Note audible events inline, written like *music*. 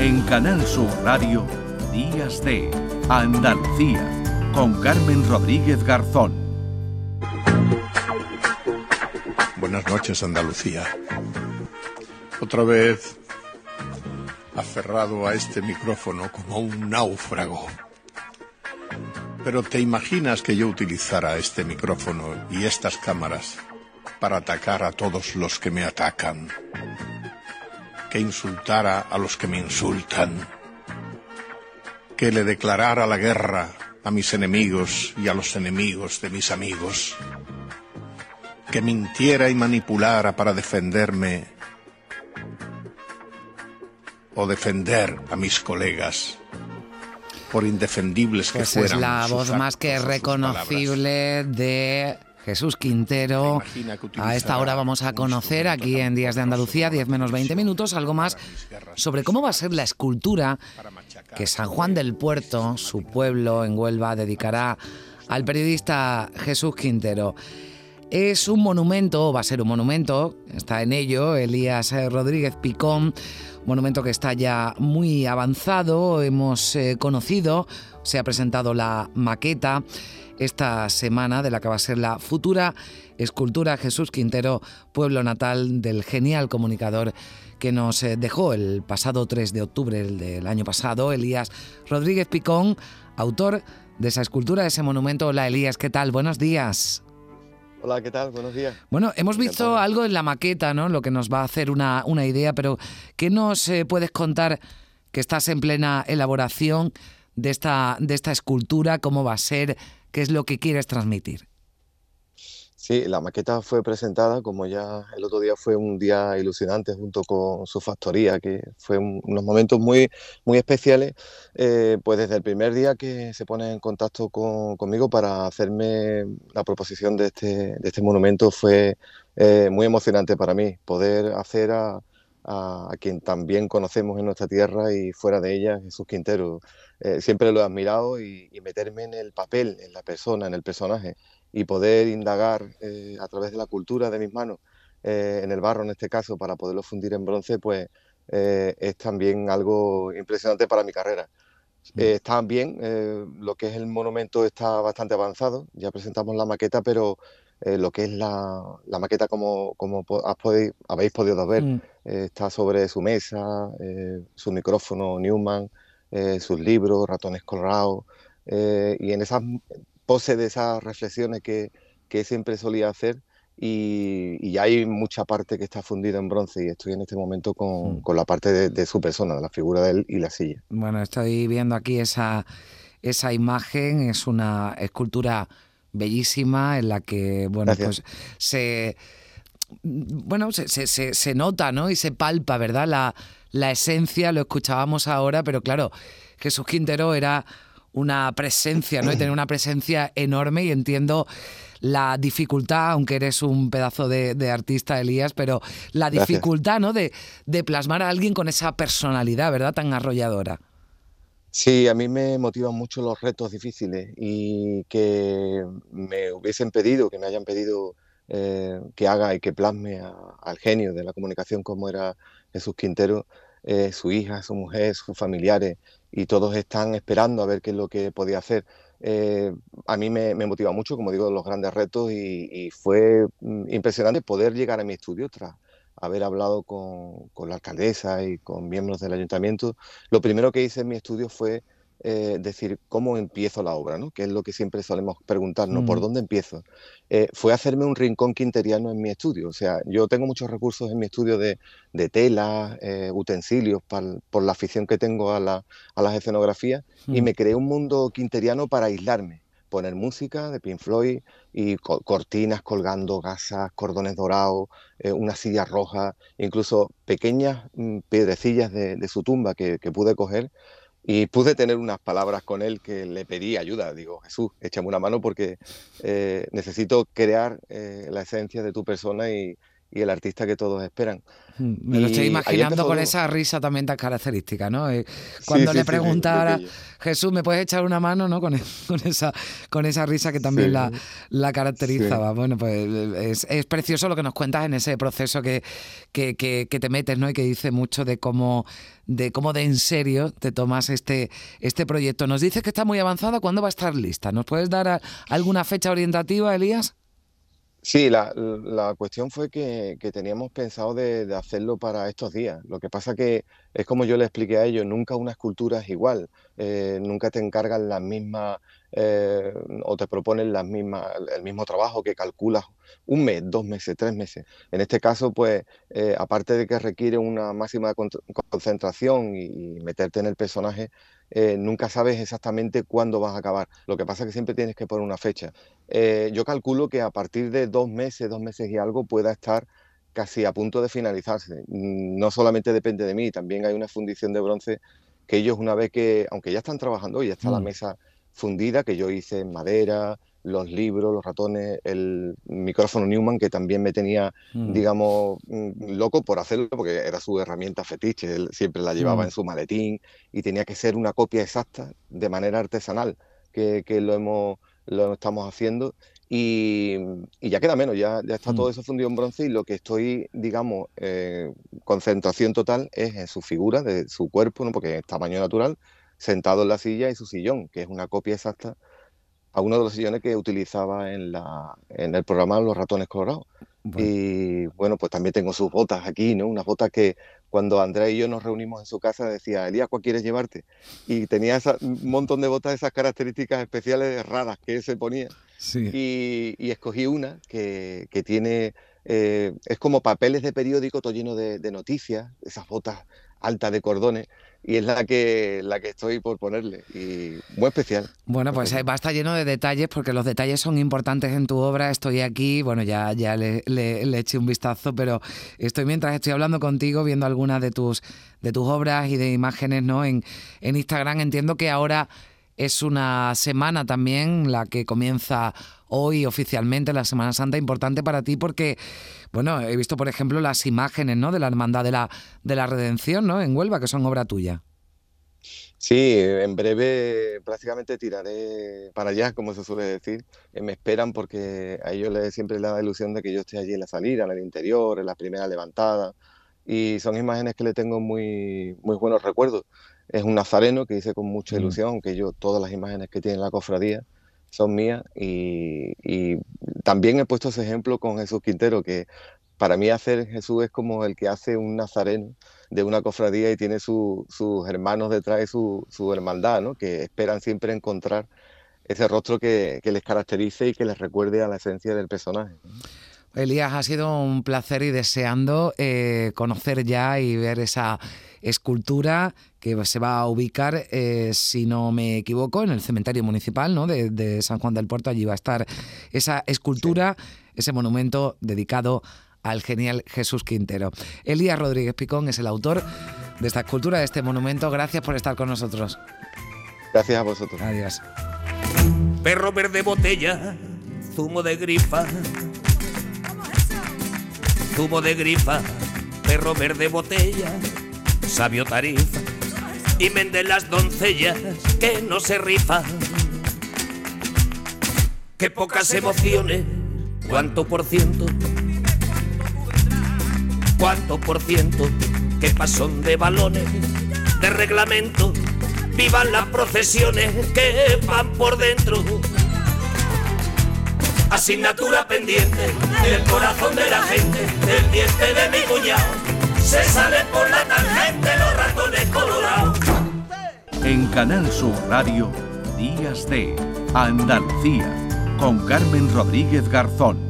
En Canal Sur Radio, Días de Andalucía, con Carmen Rodríguez Garzón. Buenas noches, Andalucía. Otra vez aferrado a este micrófono como un náufrago. Pero ¿te imaginas que yo utilizara este micrófono y estas cámaras para atacar a todos los que me atacan? Que insultara a los que me insultan? Que le declarara la guerra a mis enemigos y a los enemigos de mis amigos? Que mintiera y manipulara para defenderme o defender a mis colegas por indefendibles que Pues fueran. es la voz más que reconocible de Jesús Quintero. A esta hora vamos a conocer aquí en Días de Andalucía, como 10 menos la 20 percusión minutos, algo más sobre cómo va a ser la escultura que San Juan del Puerto, su pueblo en Huelva, dedicará al periodista Jesús Quintero. Es un monumento, o va a ser un monumento, está en ello Elías eh, Rodríguez Picón, monumento que está ya muy avanzado, hemos eh, conocido, se ha presentado la maqueta esta semana de la que va a ser la futura escultura Jesús Quintero, pueblo natal del genial comunicador que nos eh, dejó el pasado 3 de octubre el del año pasado, Elías Rodríguez Picón, autor de esa escultura, de ese monumento. Hola Elías, ¿qué tal? Buenos días. Hola, ¿qué tal? Buenos días. Bueno, hemos visto algo en la maqueta, ¿no? Lo que nos va a hacer una, una idea, pero ¿qué nos eh, puedes contar que estás en plena elaboración de esta, de esta escultura? ¿Cómo va a ser? ¿Qué es lo que quieres transmitir? Sí, la maqueta fue presentada, como ya el otro día fue un día ilusionante junto con su factoría, que fue un- unos momentos muy, muy especiales, eh, pues desde el primer día que se pone en contacto con- conmigo para hacerme la proposición de este, de este monumento fue eh, muy emocionante para mí, poder hacer a, a- a quien también conocemos en nuestra tierra y fuera de ella, Jesús Quintero. Eh, siempre lo he admirado y, y meterme en el papel, en la persona, en el personaje y poder indagar eh, a través de la cultura de mis manos, eh, en el barro en este caso, para poderlo fundir en bronce, pues eh, es también algo impresionante para mi carrera. Eh, está bien, eh, lo que es el monumento está bastante avanzado, ya presentamos la maqueta, pero eh, lo que es la, la maqueta como, como po- has podi- habéis podido ver, Mm. eh, está sobre su mesa, eh, su micrófono Newman, sus libros, ratones colorados, y en esas poses de esas reflexiones que, que siempre solía hacer, y, y hay mucha parte que está fundida en bronce, y estoy en este momento con, Mm. con la parte de, de su persona, de la figura de él y la silla. Bueno, estoy viendo aquí esa, esa imagen, es una escultura bellísima en la que, bueno, Gracias. pues se bueno, se, se- nota, ¿no? Y se palpa, ¿verdad? La, la esencia, lo escuchábamos ahora, pero claro, Jesús Quintero era una presencia, ¿no? Y tenía una presencia enorme y entiendo la dificultad, aunque eres un pedazo de, de artista, Elías, pero la Gracias. dificultad, ¿no? De, de plasmar a alguien con esa personalidad, ¿verdad? Tan arrolladora. Sí, a mí me motivan mucho los retos difíciles y que me hubiesen pedido, que me hayan pedido eh, que haga y que plasme al genio de la comunicación como era Jesús Quintero, eh, su hija, su mujer, sus familiares, y todos están esperando a ver qué es lo que podía hacer. Eh, a mí me, me motiva mucho, como digo, los grandes retos y, y fue mm, impresionante poder llegar a mi estudio tras haber hablado con, con la alcaldesa y con miembros del ayuntamiento lo primero que hice en mi estudio fue eh, decir cómo empiezo la obra, ¿no? Que es lo que siempre solemos preguntarnos, ¿por Mm. dónde empiezo? Eh, fue hacerme un rincón quinteriano en mi estudio. O sea, yo tengo muchos recursos en mi estudio de, de telas, eh, utensilios, pal- por la afición que tengo a, la- a las escenografías, y Mm. me creé un mundo quinteriano para aislarme. Poner música de Pink Floyd y co- cortinas colgando, gasas, cordones dorados, eh, una silla roja, incluso pequeñas mm, piedrecillas de, su tumba que, que pude coger y pude tener unas palabras con él que le pedí ayuda. Digo, Jesús, échame una mano porque eh, necesito crear eh, la esencia de tu persona y, y el artista que todos esperan. Mm, me lo estoy imaginando con esa risa también tan característica, ¿no? Eh, cuando le preguntara, Jesús, ¿me puedes echar una mano? ¿no? Con, *laughs* esa, con esa risa que también la, la, caracterizaba. Bueno, pues es, precioso lo que nos cuentas en ese proceso que, que, que, te metes, ¿no? Y que dice mucho de cómo de cómo de en serio te tomas este, este proyecto. Nos dices que está muy avanzada, ¿cuándo va a estar lista? ¿Nos puedes dar alguna fecha orientativa, Elías? Sí, la, la, cuestión fue que, que teníamos pensado de, de, hacerlo para estos días. Lo que pasa que es como yo le expliqué a ellos, nunca una escultura es igual, eh, nunca te encargan las mismas eh, o te proponen las mismas, el mismo trabajo que calculas un mes, dos meses, tres meses. En este caso, pues, eh, aparte de que requiere una máxima concentración y meterte en el personaje, eh, nunca sabes exactamente cuándo vas a acabar. Lo que pasa es que siempre tienes que poner una fecha. Eh, yo calculo que a partir de dos meses, dos meses y algo, pueda estar casi a punto de finalizarse. Mm, no solamente depende de mí, también hay una fundición de bronce que ellos una vez que, aunque ya están trabajando, ya está la mm. mesa fundida que yo hice en madera, los libros, los ratones, el micrófono Newman, que también me tenía, mm. digamos, mm, loco por hacerlo, porque era su herramienta fetiche, él siempre la llevaba mm. en su maletín y tenía que ser una copia exacta de manera artesanal, que, lo, hemos, lo estamos haciendo. Y, ya queda menos, ya, ya está todo eso fundido en bronce y lo que estoy, digamos, eh, concentración total es en su figura, de su cuerpo, ¿no? porque es tamaño natural, sentado en la silla y su sillón, que es una copia exacta a uno de los sillones que utilizaba en, la, en el programa Los Ratones Colorados. Y bueno, pues también tengo sus botas aquí, ¿no? Unas botas que cuando Andrea y yo nos reunimos en su casa decía, Elías, ¿cuál quieres llevarte? Y tenía un montón de botas, esas características especiales raras que él se ponía. Y, escogí una que, tiene, eh, es como papeles de periódico, todo lleno de, de noticias, esas botas altas de cordones y es la que, la que estoy por ponerle. Y muy especial. Bueno, pues va a estar lleno de detalles porque los detalles son importantes en tu obra. Estoy aquí, bueno, ya, ya le, le, eché un vistazo, pero estoy mientras estoy hablando contigo, viendo algunas de tus, de tus obras y de imágenes ¿no? en, en Instagram. Entiendo que ahora es una semana también la que comienza hoy oficialmente, la Semana Santa, importante para ti porque, bueno, he visto, por ejemplo, las imágenes ¿no? de la Hermandad de la, de la Redención ¿no? en Huelva, que son obra tuya. Sí, en breve prácticamente tiraré para allá, como se suele decir. Eh, me esperan porque a ellos les, siempre les da la ilusión de que yo esté allí en la salida, en el interior, en la primera levantada. Y son imágenes que le tengo muy, muy buenos recuerdos es un nazareno que hice con mucha mm. ilusión, que yo todas las imágenes que tiene la cofradía son mías y, también he puesto ese ejemplo con Jesús Quintero, que para mí hacer Jesús es como el que hace un nazareno de una cofradía y tiene sus hermanos detrás de su, su, hermandad, ¿no? que esperan siempre encontrar ese rostro que, les caracterice y que les recuerde a la esencia del personaje. Elías, ha sido un placer y deseando eh, conocer ya y ver esa escultura que se va a ubicar, eh, si no me equivoco, en el cementerio municipal ¿no? de, San Juan del Puerto. Allí va a estar esa escultura, ese monumento dedicado al genial Jesús Quintero. Elías Rodríguez Picón es el autor de esta escultura, de este monumento. Gracias por estar con nosotros. Gracias a vosotros. Adiós. Perro verde botella, zumo de grifa. Zumo de grifa, perro verde botella sabio tarifa y vende las doncellas que no se rifan. Qué pocas emociones, cuánto por ciento, cuánto por ciento, qué pasón de balones, de reglamento, vivan las procesiones que van por dentro. Asignatura pendiente del corazón de la gente, del diente de mi cuñado se salen por la tangente los ratones colorados. En Canal Sur Radio, Días de Andalucía, con Carmen Rodríguez Garzón.